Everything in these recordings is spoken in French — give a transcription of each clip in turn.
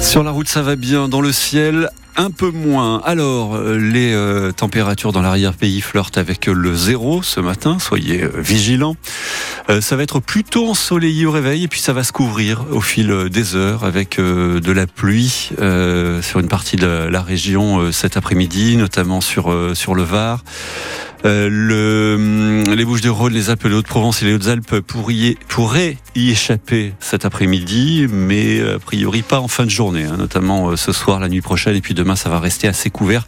Sur la route, ça va bien. Dans le ciel, un peu moins. Alors, euh, les euh, températures dans l'arrière-pays flirtent avec le zéro ce matin, soyez euh, vigilants. ça va être plutôt ensoleillé au réveil et puis ça va se couvrir au fil des heures avec de la pluie sur une partie de la région cet après-midi, notamment sur, sur le Var. Euh, hum, les Bouches de Rhône, les Alpes, les Hauts-de-Provence et les Hautes-Alpes pourraient y échapper cet après-midi, mais a priori pas en fin de journée, hein, notamment euh, ce soir, la nuit prochaine, et puis demain ça va rester assez couvert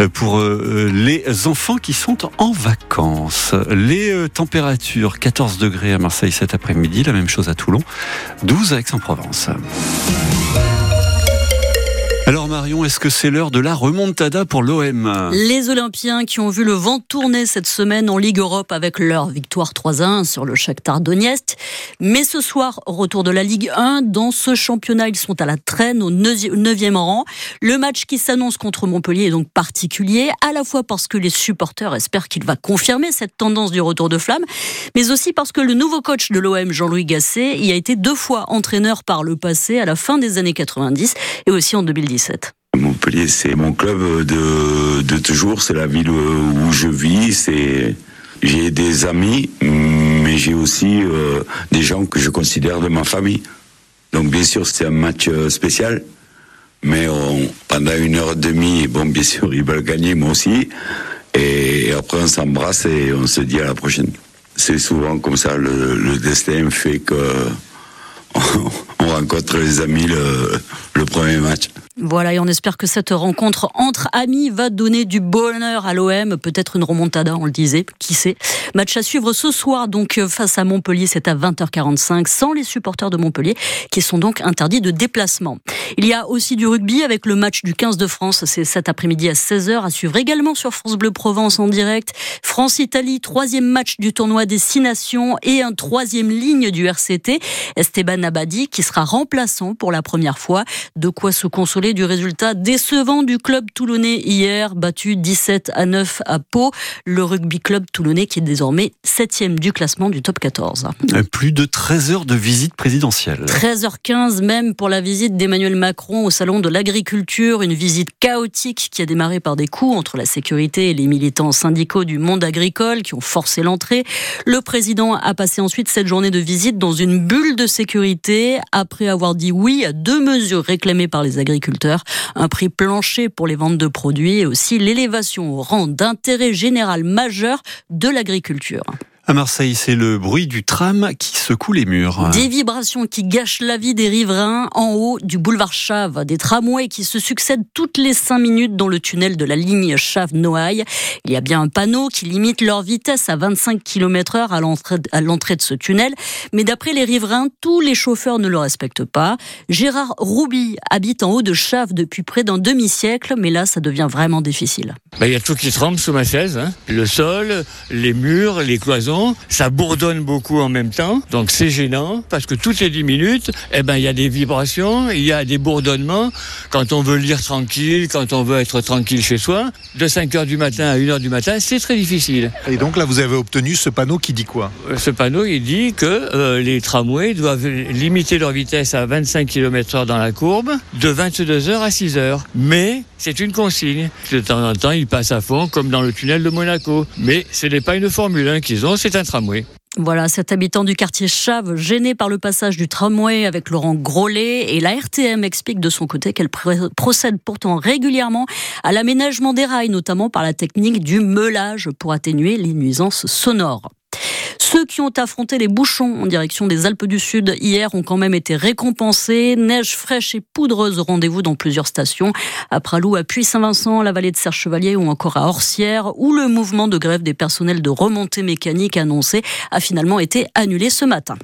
euh, pour les enfants qui sont en vacances. Les températures 14 degrés à Marseille cet après-midi, la même chose à Toulon, 12 à Aix-en-Provence. Alors Marion, est-ce que c'est l'heure de la remontada pour l'OM Les Olympiens qui ont vu le vent tourner cette semaine en Ligue Europe avec leur victoire 3-1 sur le Shakhtar Donetsk. Mais ce soir, retour de la Ligue 1. Dans ce championnat, ils sont à la traîne au 9e rang. Le match qui s'annonce contre Montpellier est donc particulier, à la fois parce que les supporters espèrent qu'il va confirmer cette tendance du retour de flamme, mais aussi parce que le nouveau coach de l'OM, Jean-Louis Gasset, y a été deux fois entraîneur par le passé, à la fin des années 90 et aussi en 2010. Montpellier, c'est mon club de, toujours, c'est la ville où je vis, j'ai des amis, mais j'ai aussi euh, des gens que je considère de ma famille. Donc bien sûr, c'est un match euh, spécial, mais pendant une heure et demie, bon, bien sûr, ils veulent gagner, moi aussi, et après on s'embrasse et on se dit à la prochaine. C'est souvent comme ça, le, le destin fait que on rencontre les amis le premier match. Voilà, et on espère que cette rencontre entre amis va donner du bonheur à l'OM, peut-être une remontada, on le disait, qui sait. Match à suivre ce soir, donc face à Montpellier, c'est à 20h45, sans les supporters de Montpellier, qui sont donc interdits de déplacement. Il y a aussi du rugby avec le match du 15 de France, c'est cet après-midi à 16h, à suivre également sur France Bleu Provence en direct. France-Italie, troisième match du tournoi des Six Nations et un troisième ligne du RCT, Esteban Abadi, qui sera remplaçant pour la première fois. De quoi se consoler du résultat décevant du club toulonnais hier, battu 17 à 9 à Pau. Le rugby club toulonnais qui est désormais 7 du classement du top 14. Euh, plus de 13 heures de visite présidentielle. 13h15 même pour la visite d'Emmanuel Macron au salon de l'agriculture, une visite chaotique qui a démarré par des coups entre la sécurité et les militants syndicaux du monde agricole qui ont forcé l'entrée. Le président a passé ensuite cette journée de visite dans une bulle de sécurité après avoir dit oui à deux mesures réclamées par les agriculteurs un prix plancher pour les ventes de produits et aussi l'élévation au rang d'intérêt général majeur de l'agriculture. À Marseille, c'est le bruit du tram qui secoue les murs. Des vibrations qui gâchent la vie des riverains en haut du boulevard Chave. Des tramways qui se succèdent toutes les cinq minutes dans le tunnel de la ligne Chave-Noailles. Il y a bien un panneau qui limite leur vitesse à 25 km heure à l'entrée de ce tunnel. Mais d'après les riverains, tous les chauffeurs ne le respectent pas. Gérard Rouby habite en haut de Chave depuis près d'un demi-siècle, mais là, ça devient vraiment difficile. Bah, il y a tout qui tremble sous ma chaise. Hein. Le sol, les murs, les cloisons ça bourdonne beaucoup en même temps, donc c'est gênant parce que toutes les 10 minutes, eh ben il y a des vibrations, il y a des bourdonnements. Quand on veut lire tranquille, quand on veut être tranquille chez soi, de 5 heures du matin à 1 heure du matin, c'est très difficile. Et donc là, vous avez obtenu ce panneau qui dit quoi? Euh, Ce panneau, il dit que euh, les tramways doivent limiter leur vitesse à 25 km/h dans la courbe, de 22 heures à 6 heures. Mais c'est une consigne. De temps en temps, ils passent à fond, comme dans le tunnel de Monaco. Mais ce n'est pas une Formule 1 qu'ils ont, c'est un tramway. Voilà, cet habitant du quartier Chave, gêné par le passage du tramway avec Laurent Grolet, et la RTM explique de son côté qu'elle procède pourtant régulièrement à l'aménagement des rails, notamment par la technique du meulage pour atténuer les nuisances sonores. Ceux qui ont affronté les bouchons en direction des Alpes du Sud hier ont quand même été récompensés. Neige fraîche et poudreuse au rendez-vous dans plusieurs stations. À Pralou, à Puy-Saint-Vincent, la vallée de Serre-Chevalier ou encore à Orsières, où le mouvement de grève des personnels de remontée mécanique annoncé a finalement été annulé ce matin.